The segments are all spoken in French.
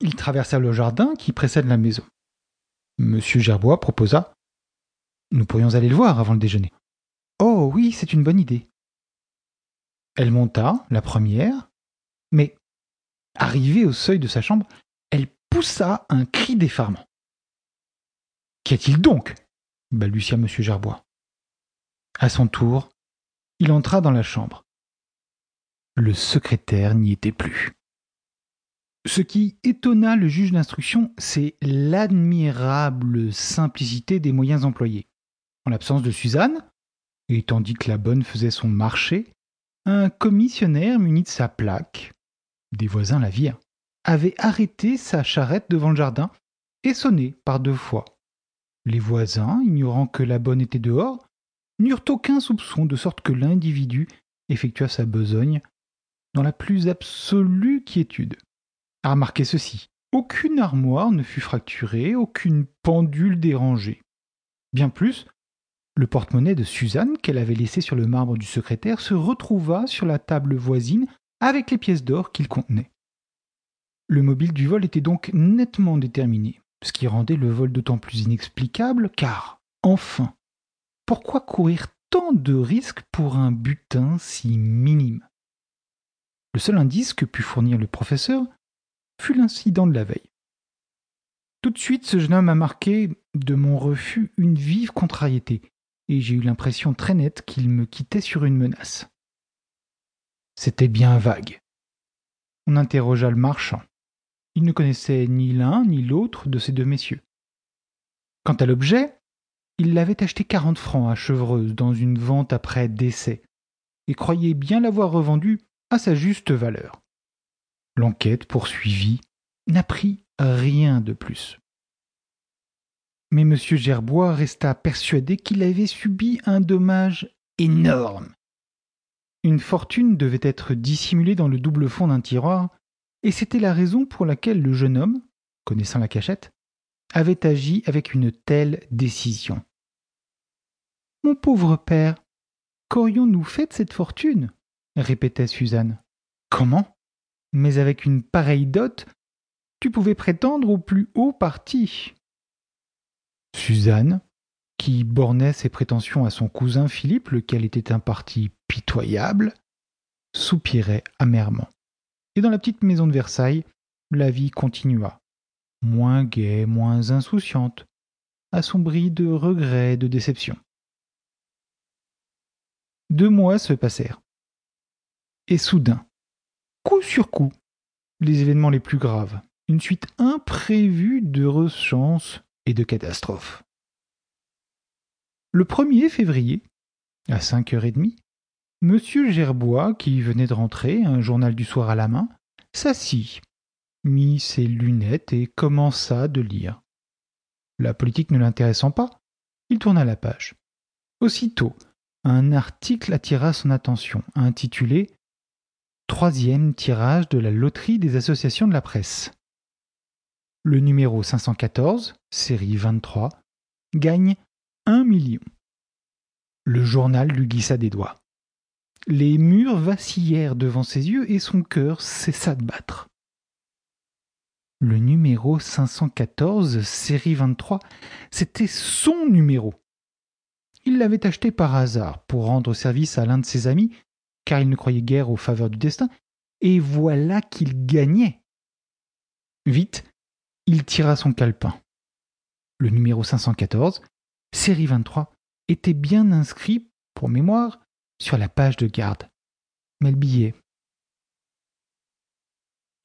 Ils traversèrent le jardin qui précède la maison. Monsieur Gerbois proposa Nous pourrions aller le voir avant le déjeuner. Oh oui, c'est une bonne idée. Elle monta, la première, mais, arrivée au seuil de sa chambre, elle poussa un cri d'effarement. Qu'y a-t-il donc? balbutia M. Gerbois. À son tour, il entra dans la chambre. Le secrétaire n'y était plus. Ce qui étonna le juge d'instruction, c'est l'admirable simplicité des moyens employés. En l'absence de Suzanne, et tandis que la bonne faisait son marché, un commissionnaire muni de sa plaque, des voisins la virent, avait arrêté sa charrette devant le jardin et sonné par deux fois. Les voisins, ignorant que la bonne était dehors, n'eurent aucun soupçon, de sorte que l'individu effectua sa besogne dans la plus absolue quiétude. À remarquer ceci, aucune armoire ne fut fracturée, aucune pendule dérangée. Bien plus, le porte-monnaie de Suzanne, qu'elle avait laissé sur le marbre du secrétaire, se retrouva sur la table voisine avec les pièces d'or qu'il contenait. Le mobile du vol était donc nettement déterminé, ce qui rendait le vol d'autant plus inexplicable, car, enfin, pourquoi courir tant de risques pour un butin si minime? Le seul indice que put fournir le professeur fut l'incident de la veille. Tout de suite, ce jeune homme a marqué de mon refus une vive contrariété, et j'ai eu l'impression très nette qu'il me quittait sur une menace. C'était bien vague. On interrogea le marchand. Il ne connaissait ni l'un ni l'autre de ces deux messieurs. Quant à l'objet, il l'avait acheté quarante francs à Chevreuse dans une vente après décès, et croyait bien l'avoir revendu à sa juste valeur. L'enquête poursuivie n'apprit rien de plus. Mais M. Gerbois resta persuadé qu'il avait subi un dommage énorme. Une fortune devait être dissimulée dans le double fond d'un tiroir, et c'était la raison pour laquelle le jeune homme, connaissant la cachette, avait agi avec une telle décision. Mon pauvre père, qu'aurions-nous fait de cette fortune? répétait Suzanne. Comment? Mais avec une pareille dot, tu pouvais prétendre au plus haut parti. Suzanne, qui bornait ses prétentions à son cousin Philippe, lequel était un parti pitoyable, soupirait amèrement. Et dans la petite maison de Versailles, la vie continua, moins gaie, moins insouciante, assombrie de regrets et de déceptions. Deux mois se passèrent. Et soudain, coup sur coup, les événements les plus graves, une suite imprévue d'heureuses chances et de catastrophes. Le 1er février, à cinq heures et demie, Monsieur Gerbois, qui venait de rentrer, un journal du soir à la main, s'assit, mit ses lunettes et commença de lire. La politique ne l'intéressant pas, il tourna la page. Aussitôt, un article attira son attention, intitulé Troisième tirage de la loterie des associations de la presse le numéro 514, série 23, gagne un million. Le journal lui glissa des doigts. Les murs vacillèrent devant ses yeux et son cœur cessa de battre. Le numéro 514, série 23, c'était son numéro. Il l'avait acheté par hasard pour rendre service à l'un de ses amis, car il ne croyait guère aux faveurs du destin, et voilà qu'il gagnait. Vite, il tira son calepin. Le numéro 514, série 23, était bien inscrit, pour mémoire, sur la page de garde. Mais le billet.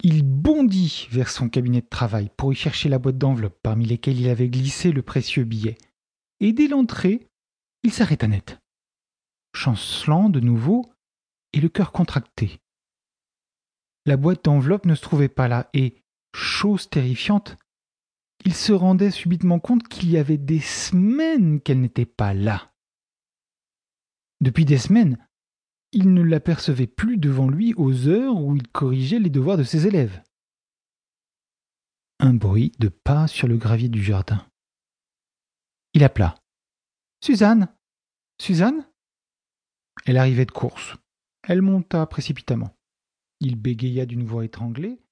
Il bondit vers son cabinet de travail pour y chercher la boîte d'enveloppes parmi lesquelles il avait glissé le précieux billet. Et dès l'entrée, il s'arrêta net, chancelant de nouveau et le cœur contracté. La boîte d'enveloppes ne se trouvait pas là, et, chose terrifiante, il se rendait subitement compte qu'il y avait des semaines qu'elle n'était pas là. Depuis des semaines, il ne l'apercevait plus devant lui aux heures où il corrigeait les devoirs de ses élèves. Un bruit de pas sur le gravier du jardin. Il appela. Suzanne Suzanne Elle arrivait de course. Elle monta précipitamment. Il bégaya d'une voix étranglée